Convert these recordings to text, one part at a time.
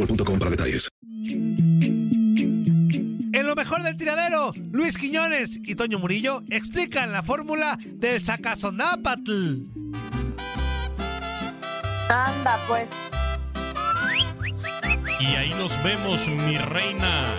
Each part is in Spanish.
boostmobile.com para detalles. En lo mejor del tiradero, Luis Quiñones y Toño Murillo explican la fórmula del sacazonápatl. Anda, pues. Y ahí nos vemos, mi reina.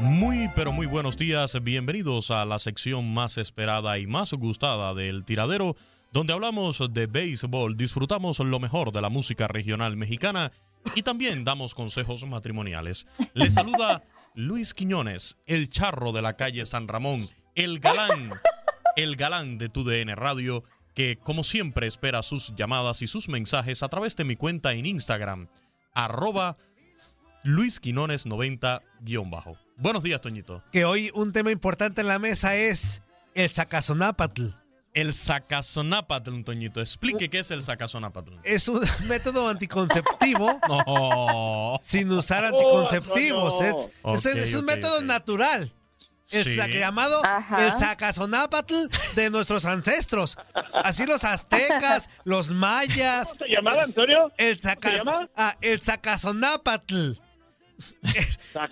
Muy, pero muy buenos días. Bienvenidos a la sección más esperada y más gustada del tiradero, donde hablamos de béisbol, disfrutamos lo mejor de la música regional mexicana y también damos consejos matrimoniales. Les saluda Luis Quiñones, el charro de la calle San Ramón, el galán, el galán de tu DN Radio, que como siempre espera sus llamadas y sus mensajes a través de mi cuenta en Instagram, arroba luisquinones90-bajo. Buenos días, Toñito. Que hoy un tema importante en la mesa es el sacazonápatl. El sacazonápatl, Toñito. Explique qué es el sacazonápatl. Es un método anticonceptivo No. sin usar anticonceptivos. no, no. Es, Ok, es- es un método natural. El Sí. llamado Ajá. el sacazonápatl de nuestros ancestros. Así los aztecas, los mayas. ¿Se llamaba, Antonio? El, saca- ¿Se llama? ah, el sacazonápatl.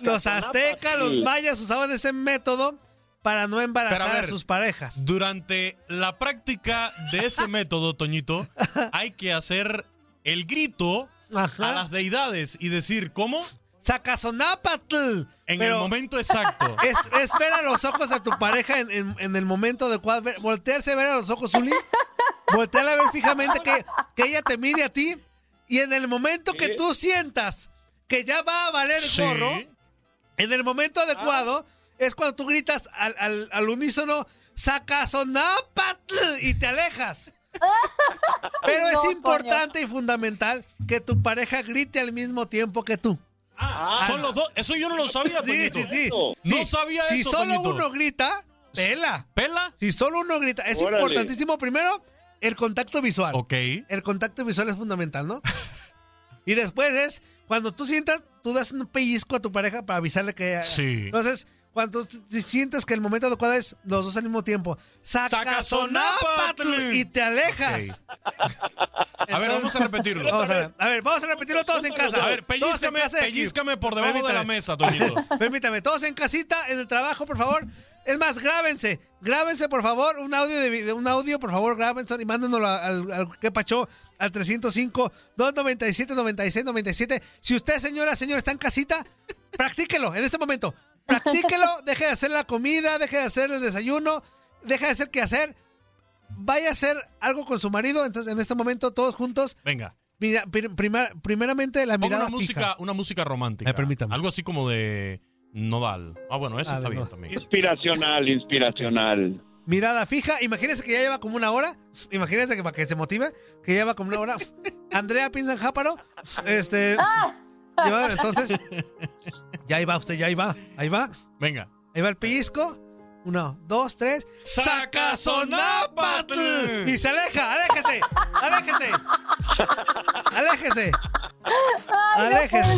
Los aztecas, los mayas usaban ese método para no embarazar Pero a a, sus parejas. Durante la práctica de ese método, Toñito, hay que hacer el grito Ajá. a las deidades y decir, ¿cómo? Sacazonápatl. En Pero el momento exacto. Es, es ver a los ojos de tu pareja en, en- en el momento adecuado. ver- voltearse a ver a los ojos, Zuli. Voltearla a ver fijamente que, que ella te mire a ti. Y en el momento que tú sientas que ya va a valer Sí. gorro, en el momento adecuado, es cuando tú gritas al, al, al unísono, ¡Sacazonápatl! y te alejas. Pero es importante y fundamental que tu pareja grite al mismo tiempo que tú. Ah, son los dos. Eso yo no lo sabía, Sí, sí, sí. No sabía si eso, solo Toñito. uno grita, pela. ¿Pela? Si solo uno grita, es Órale. importantísimo primero el contacto visual. Ok. El contacto visual es fundamental, ¿no? y después es cuando tú sientas, tú das un pellizco a tu pareja para avisarle que. Sí. Entonces, cuando sientes que el momento adecuado es los dos al mismo tiempo, sacazonápatl y te alejas. A ver, vamos a repetirlo. Vamos a ver, a ver, vamos a repetirlo todos en casa. A ver, pellizcame, pellizcame por debajo de la mesa, Toñito. Permítame, todos en casita, en el trabajo, por favor. Es más, grábense, grábense, por favor, un audio de un audio, por favor, grábense y mándenoslo al, al que pachó al 305 297 96 97. Si usted, señora, señor, está en casita, practíquelo en este momento. Practíquelo, deje de hacer la comida, deje de hacer el desayuno, deje de hacer qué hacer. vaya a hacer algo con su marido, entonces en este momento todos juntos, Venga. mira, pri- primera- primeramente la Ponga mirada una música, fija. una música romántica. Eh, permítame. Algo así como de Nodal. Ah, bueno, eso A está ver, bien no. también. Inspiracional, inspiracional. Mirada fija, imagínense que ya lleva como una hora, imagínense que para que se motive, que lleva como una hora. Andrea Pinzan Jáparo, este, entonces, ya ahí va usted, ya ahí va, ahí va, Venga. ahí va el pellizco, uno, dos, tres, ¡Sacazonapatl! Y se aleja, aléjese, aléjese, aléjese, aléjese.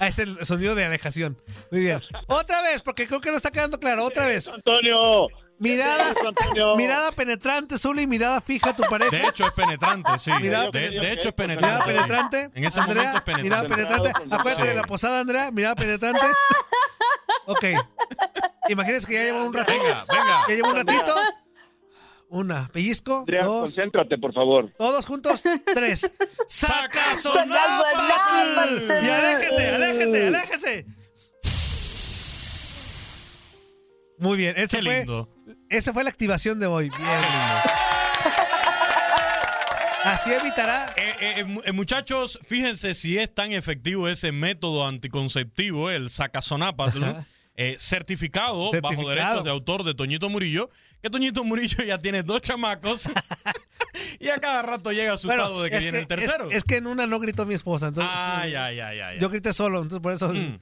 Ah, es el sonido de alejación. Muy bien. Otra vez, porque creo que no está quedando claro. Otra vez. Antonio. Mirada, ¿Qué es eso, Antonio? mirada penetrante, Zuli, mirada fija a tu pareja. De hecho, es penetrante, sí. Mira, de, de hecho, es Mirada penetrante. sí. penetrante. En ese Andrea, momento es penetrante. Mirada penetrante. Acuérdate Sí. de la posada, Andrea. Mirada penetrante. Ok. Imagínense que ya lleva un ratito. Venga, venga. Ya lleva un ratito. Una. Pellizco. Andrea, Dos. concéntrate, por favor. Todos juntos. Tres. ¡Sacazonapatl! Sacazonapatl. Y aléjese, aléjese, aléjese. Muy bien. Ese Qué fue, lindo. Esa fue la activación de hoy. Bien. Así evitará. Eh, eh, mu- eh, muchachos, fíjense si es tan efectivo ese método anticonceptivo, el sacazonapatl, eh, certificado, bajo derechos de autor de Toñito Murillo, que Toñito Murillo ya tiene dos chamacos y a cada rato llega asustado Bueno, de que viene el tercero. Es, es que en una no gritó mi esposa. Entonces, Ay, ay, ay, ay. Yo grité solo, entonces por eso. Mm.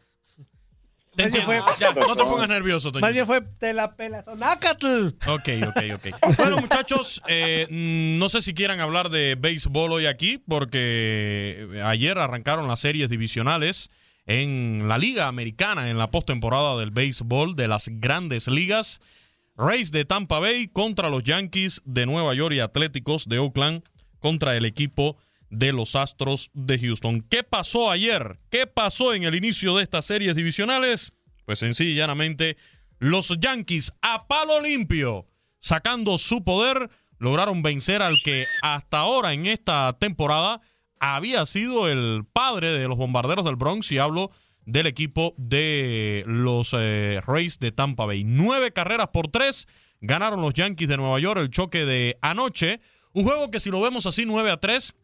Te Más bien entiendo. fue- Ya, no te pongas nervioso, Toñito. Más bien fue te la pela. ¡Nácatl! Ok, ok, ok. Bueno, muchachos, eh, mm, no sé si quieran hablar de béisbol hoy aquí, porque ayer arrancaron las series divisionales en la Liga Americana, en la postemporada del béisbol de las grandes ligas. Rays de Tampa Bay contra los Yankees de Nueva York y Atléticos de Oakland contra el equipo de los Astros de Houston. ¿Qué pasó ayer? ¿Qué pasó en el inicio de estas series divisionales? Pues sencilla y llanamente, los Yankees a palo limpio, sacando su poder, lograron vencer al que hasta ahora en esta temporada había sido el padre de los bombarderos del Bronx y hablo del equipo de los eh, Rays de Tampa Bay. Nueve carreras por tres ganaron los Yankees de Nueva York el choque de anoche. Un juego que si lo vemos así 9 a 3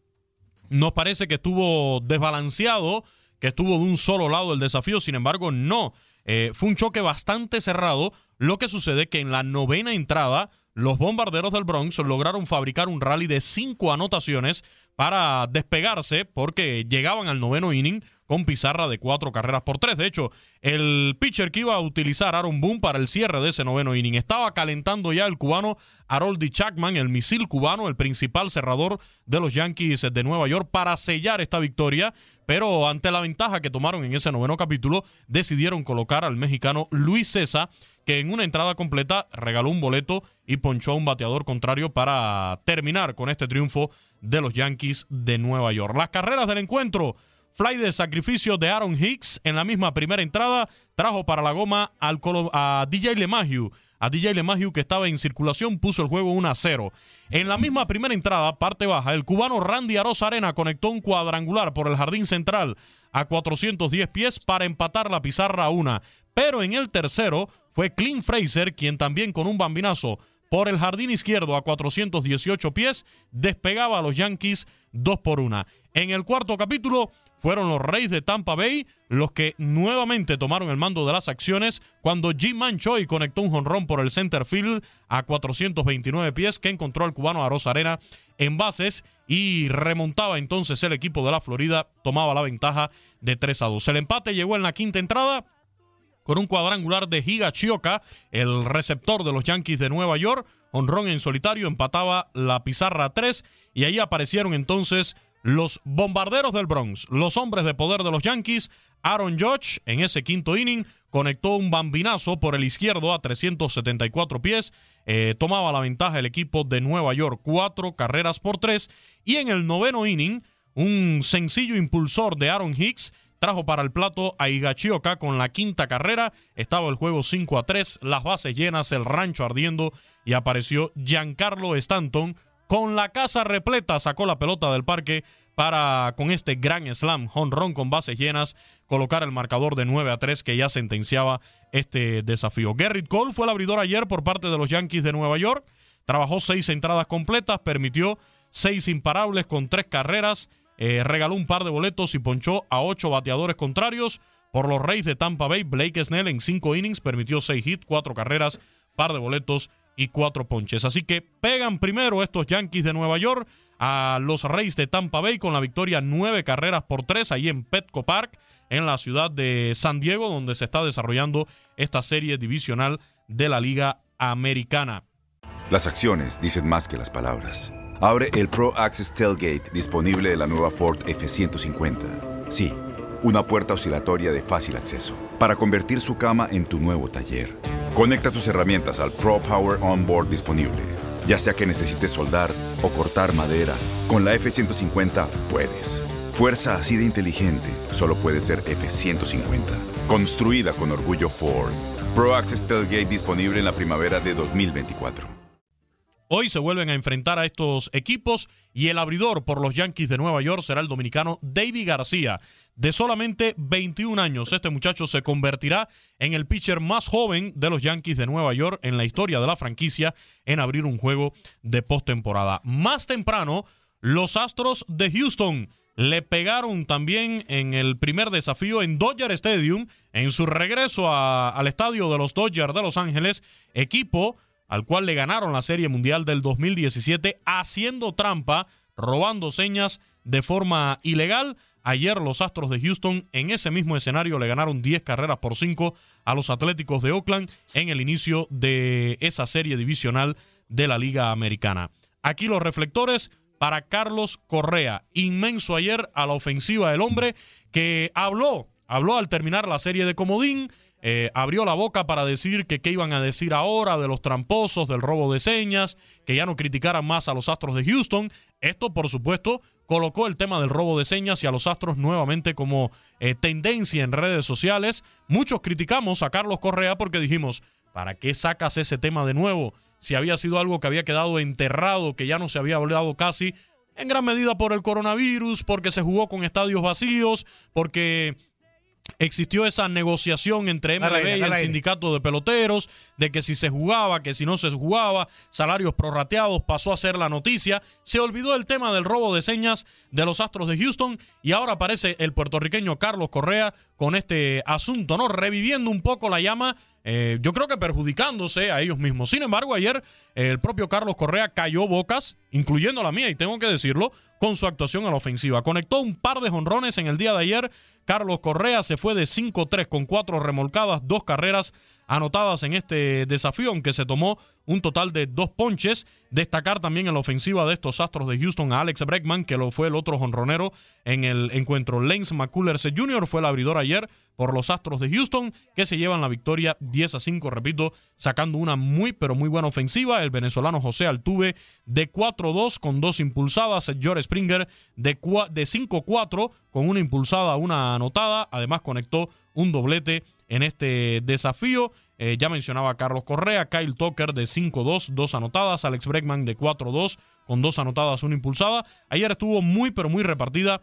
nos parece que estuvo desbalanceado, que estuvo de un solo lado el desafío, sin embargo, no. Eh, fue un choque bastante cerrado. Lo que sucede que en la novena entrada, los bombarderos del Bronx lograron fabricar un rally de cinco anotaciones para despegarse, porque llegaban al noveno inning con pizarra de cuatro carreras por tres. De hecho, el pitcher que iba a utilizar Aaron Boone para el cierre de ese noveno inning estaba calentando ya el cubano Haroldi Chapman, el misil cubano, el principal cerrador de los Yankees de Nueva York, para sellar esta victoria. Pero ante la ventaja que tomaron en ese noveno capítulo, decidieron colocar al mexicano Luis César, que en una entrada completa regaló un boleto y ponchó a un bateador contrario para terminar con este triunfo de los Yankees de Nueva York. Las carreras del encuentro. Fly de sacrificio de Aaron Hicks en la misma primera entrada trajo para la goma a DJ LeMahieu. A DJ LeMahieu que estaba en circulación puso el juego 1 a 0. En la misma primera entrada, parte baja, el cubano Randy Arosa Arena conectó un cuadrangular por el jardín central a 410 pies para empatar la pizarra a una. Pero en el tercero fue Clint Fraser quien también con un bambinazo por el jardín izquierdo a 418 pies despegaba a los Yankees 2 por 1. En el cuarto capítulo fueron los Reyes de Tampa Bay los que nuevamente tomaron el mando de las acciones cuando Jim Manchoy conectó un jonrón por el center field a 429 pies que encontró al cubano Aros Arena en bases y remontaba entonces el equipo de la Florida, tomaba la ventaja de 3 a 2. El empate llegó en la quinta entrada con un cuadrangular de Higa Chioka, el receptor de los Yankees de Nueva York. Honrón en solitario empataba la pizarra a 3 y ahí aparecieron entonces los bombarderos del Bronx, los hombres de poder de los Yankees. Aaron Judge en ese quinto inning conectó un bambinazo por el izquierdo a 374 pies. Eh, tomaba la ventaja el equipo de Nueva York, cuatro carreras por tres. Y en el noveno inning, un sencillo impulsor de Aaron Hicks trajo para el plato a Higachioka con la quinta carrera. Estaba el juego 5 a 3, las bases llenas, el rancho ardiendo y apareció Giancarlo Stanton con la casa repleta. Sacó la pelota del parque para, con este gran slam, honrón con bases llenas, colocar el marcador de 9 a 3 que ya sentenciaba este desafío. Garrett Cole fue el abridor ayer por parte de los Yankees de Nueva York. trabajó seis entradas completas, permitió seis imparables con tres carreras, eh, regaló un par de boletos y ponchó a ocho bateadores contrarios. Por los Reyes de Tampa Bay, Blake Snell en cinco innings permitió seis hits, cuatro carreras, par de boletos y cuatro ponches. Así que pegan primero estos Yankees de Nueva York a los Reyes de Tampa Bay con la victoria nueve carreras por tres ahí en Petco Park, en la ciudad de San Diego, donde se está desarrollando esta serie divisional de la Liga Americana. Las acciones dicen más que las palabras. Abre el Pro Access Tailgate disponible de la nueva Ford F-150. Sí, una puerta oscilatoria de fácil acceso para convertir su cama en tu nuevo taller. Conecta tus herramientas al Pro Power Onboard disponible. Ya sea que necesites soldar o cortar madera, con la F-150 puedes. Fuerza así de inteligente solo puede ser F-150. Construida con orgullo Ford. Pro Access Tailgate disponible en la primavera de 2024. Hoy se vuelven a enfrentar a estos equipos y el abridor por los Yankees de Nueva York será el dominicano David García. De solamente 21 años, este muchacho se convertirá en el pitcher más joven de los Yankees de Nueva York en la historia de la franquicia en abrir un juego de postemporada. Más temprano, los Astros de Houston le pegaron también en el primer desafío en Dodger Stadium, en su regreso al estadio de los Dodgers de Los Ángeles, equipo al cual le ganaron la Serie Mundial del 2017 haciendo trampa, robando señas de forma ilegal. Ayer los Astros de Houston en ese mismo escenario le ganaron 10 carreras por 5 a los Atléticos de Oakland en el inicio de esa serie divisional de la Liga Americana. Aquí los reflectores para Carlos Correa. Inmenso ayer a la ofensiva del hombre que habló, habló al terminar la serie de Comodín, eh, abrió la boca para decir que qué iban a decir ahora de los tramposos, del robo de señas, que ya no criticaran más a los Astros de Houston. Esto, por supuesto, colocó el tema del robo de señas y a los Astros nuevamente como eh, tendencia en redes sociales. Muchos criticamos a Carlos Correa porque dijimos, ¿para qué sacas ese tema de nuevo? Si había sido algo que había quedado enterrado, que ya no se había hablado casi, en gran medida por el coronavirus, porque se jugó con estadios vacíos, porque existió esa negociación entre MLB y el sindicato de peloteros de que si se jugaba, que si no se jugaba, salarios prorrateados, pasó a ser la noticia. Se olvidó el tema del robo de señas de los Astros de Houston y ahora aparece el puertorriqueño Carlos Correa con este asunto, ¿no? Reviviendo un poco la llama, eh, yo creo que perjudicándose a ellos mismos. Sin embargo, ayer el propio Carlos Correa cayó bocas, incluyendo la mía, y tengo que decirlo, con su actuación a la ofensiva. Conectó un par de jonrones en el día de ayer Carlos Correa se fue de 5-3 con cuatro remolcadas, dos carreras anotadas en este desafío, aunque se tomó un total de dos ponches. Destacar también en la ofensiva de estos Astros de Houston a Alex Breckman, que lo fue el otro jonronero en el encuentro. Lance McCullers Jr. fue el abridor ayer por los Astros de Houston, que se llevan la victoria 10 a 5, repito, sacando una muy, pero muy buena ofensiva. El venezolano José Altuve de 4-2 con dos impulsadas. George Springer de 5-4 con una impulsada, una anotada. Además, conectó un doblete en este desafío. Eh, ya mencionaba Carlos Correa, Kyle Tucker de 5-2, dos anotadas, Alex Bregman de 4-2 con dos anotadas, una impulsada. Ayer estuvo muy, pero muy repartida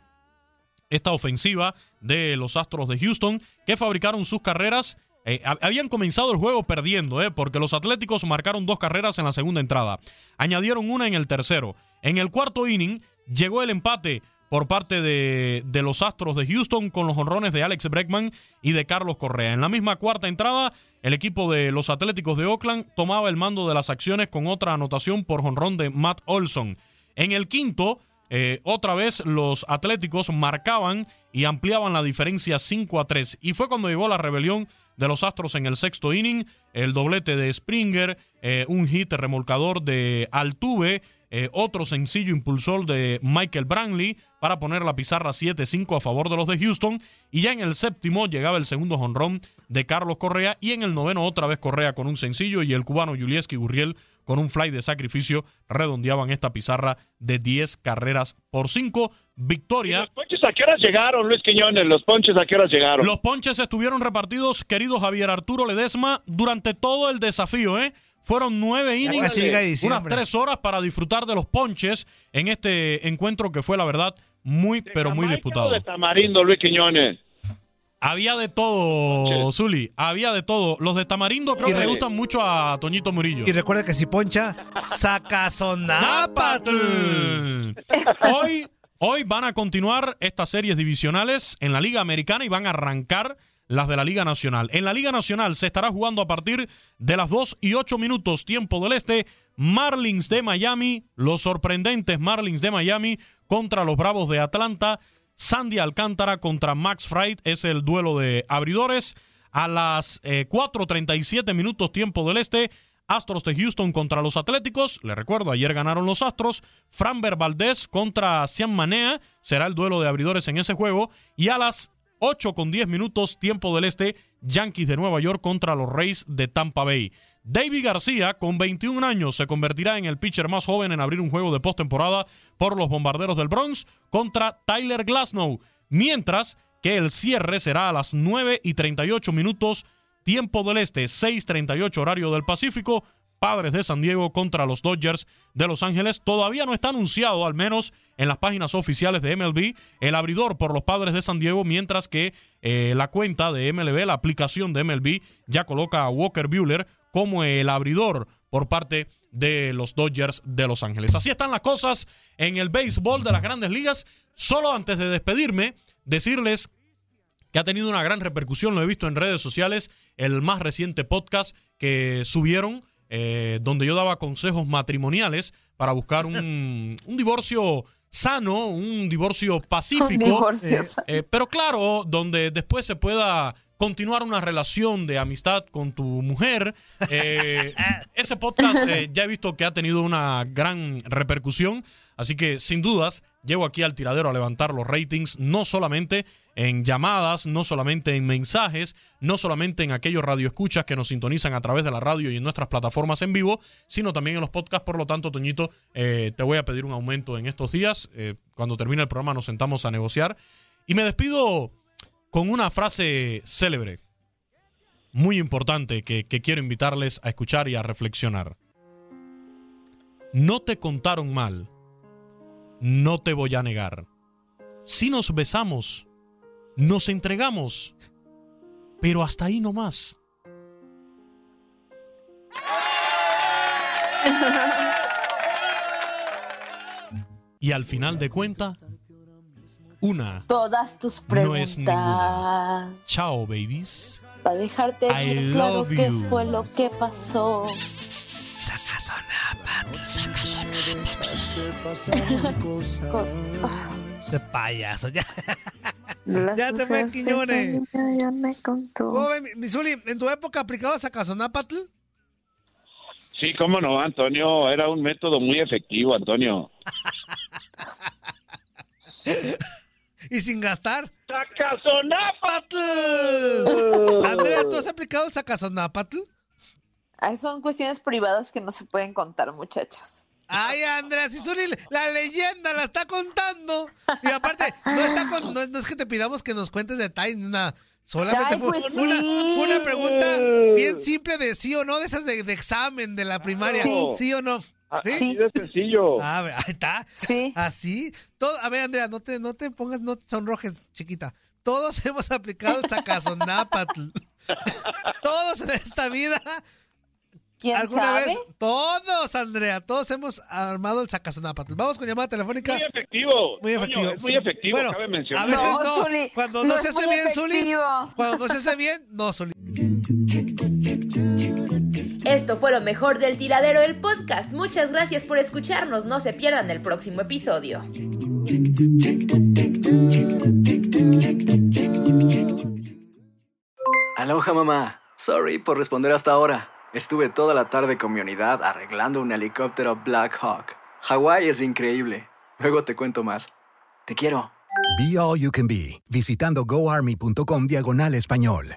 esta ofensiva de los Astros de Houston, que fabricaron sus carreras. Eh, habían comenzado el juego perdiendo, eh, porque los Atléticos marcaron dos carreras en la segunda entrada. Añadieron una en el tercero. En el cuarto inning llegó el empate por parte de, de, los Astros de Houston con los honrones de Alex Breckman y de Carlos Correa. En la misma cuarta entrada, el equipo de los Atléticos de Oakland tomaba el mando de las acciones con otra anotación por honrón de Matt Olson. En el quinto, eh, otra vez los Atléticos marcaban y ampliaban la diferencia 5 a 3. Y fue cuando llegó la rebelión de los Astros en el sexto inning, el doblete de Springer, eh, un hit remolcador de Altuve, eh, otro sencillo impulsor de Michael Brantley para poner la pizarra 7-5 a favor de los de Houston. Y ya en el séptimo llegaba el segundo jonrón de Carlos Correa. Y en el noveno otra vez Correa con un sencillo y el cubano Julieski Gurriel con un fly de sacrificio redondeaban esta pizarra de 10 carreras por 5. Victoria. ¿Los ponches a qué horas llegaron, Luis Quiñones? ¿Los ponches a qué horas llegaron? Los ponches estuvieron repartidos, querido Javier Arturo Ledesma, durante todo el desafío, ¿eh? Fueron nueve innings, unas tres horas para disfrutar de los ponches en este encuentro que fue, la verdad, muy, pero muy disputado. de Tamarindo, Luis Quiñones? Había de todo, Zuli. Había de todo. Los de Tamarindo creo Y que le gustan mucho a Toñito Murillo. Y recuerda que si poncha, Sacazonápatl. Hoy, hoy van a continuar estas series divisionales en la Liga Americana y van a arrancar las de la Liga Nacional. En la Liga Nacional se estará jugando a partir de las 2 y 8 minutos tiempo del Este. Marlins de Miami, los sorprendentes Marlins de Miami contra los Bravos de Atlanta. Sandy Alcántara contra Max Fried es el duelo de abridores. A las eh, 4.37 minutos tiempo del Este, Astros de Houston contra los Atléticos. Le recuerdo, ayer ganaron los Astros. Framber Valdez contra Cian Manea será el duelo de abridores en ese juego. Y a las 8 con 10 minutos, tiempo del este, Yankees de Nueva York contra los Rays de Tampa Bay. David García, con 21 años, se convertirá en el pitcher más joven en abrir un juego de postemporada por los bombarderos del Bronx contra Tyler Glasnow. Mientras que el cierre será a las 9 y 38 minutos, tiempo del este, 6:38 horario del Pacífico. Padres de San Diego contra los Dodgers de Los Ángeles. Todavía no está anunciado, al menos en las páginas oficiales de MLB, el abridor por los Padres de San Diego, mientras que eh, la cuenta de MLB, la aplicación de MLB, ya coloca a Walker Bueller como el abridor por parte de los Dodgers de Los Ángeles. Así están las cosas en el béisbol de las grandes ligas. Solo antes de despedirme, decirles que ha tenido una gran repercusión, lo he visto en redes sociales, el más reciente podcast que subieron, eh, donde yo daba consejos matrimoniales para buscar un, un divorcio sano, un divorcio pacífico, divorcio eh, eh, pero claro, donde después se pueda continuar una relación de amistad con tu mujer. Eh, ese podcast eh, ya he visto que ha tenido una gran repercusión, así que sin dudas llego aquí al tiradero a levantar los ratings, no solamente en llamadas, no solamente en mensajes, no solamente en aquellos radioescuchas que nos sintonizan a través de la radio y en nuestras plataformas en vivo, sino también en los podcasts. Por lo tanto, Toñito, eh, te voy a pedir un aumento en estos días. Cuando termine el programa nos sentamos a negociar. Y me despido con una frase célebre, muy importante, que, que quiero invitarles a escuchar y a reflexionar. No te contaron mal, no te voy a negar. Si nos besamos, nos entregamos, pero hasta ahí no más. Y al final de cuenta, una Todas tus No es preguntas. chao, babies. Para dejarte I bien claro love qué you. fue lo que pasó. De payaso, ya. Las Ya te fue, cosas Quiñones. Ya me contó. ¿Cómo ven, mi Zuli, en tu época aplicabas Sacazonápatl? Sí, cómo no, Antonio. Era un método muy efectivo, Antonio. Y sin gastar. ¡Sacazonápatl! Andrea, ¿tú has aplicado el Sacazonápatl? Ay, son cuestiones privadas que no se pueden contar, muchachos. Ay, Andrea, si Zuli, la leyenda la está contando. Y aparte, no, está con- no, es- no es que te pidamos que nos cuentes detalles, nada. Solamente Ay, pues una, sí. una pregunta bien simple de sí o no, de esas de, de examen de la primaria. Sí. ¿Sí o no? Así ¿Sí? de sencillo. A ver, ahí está. Sí. Así. Todo, a ver, Andrea, no te, no te pongas, no te sonrojes, chiquita. Todos hemos aplicado el sacazonápatl. Todos en esta vida. ¿Quién ¿Alguna sabe? vez? Todos, Andrea. Todos hemos armado el sacazonápatl. Vamos con llamada telefónica. Muy efectivo. Muy efectivo. es muy efectivo, Bueno, cabe a mencionar. veces No, no. Zuli, Cuando no se hace bien, Zuli. efectivo. Cuando no se hace bien, no, Zuli. Esto fue lo mejor del tiradero del podcast. Muchas gracias por escucharnos. No se pierdan el próximo episodio. Aloha mamá. Sorry por responder hasta ahora. Estuve toda la tarde con mi unidad arreglando un helicóptero Black Hawk. Hawái es increíble. Luego te cuento más. Te quiero. Be All You Can Be, visitando goarmy.com diagonal español.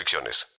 restricciones.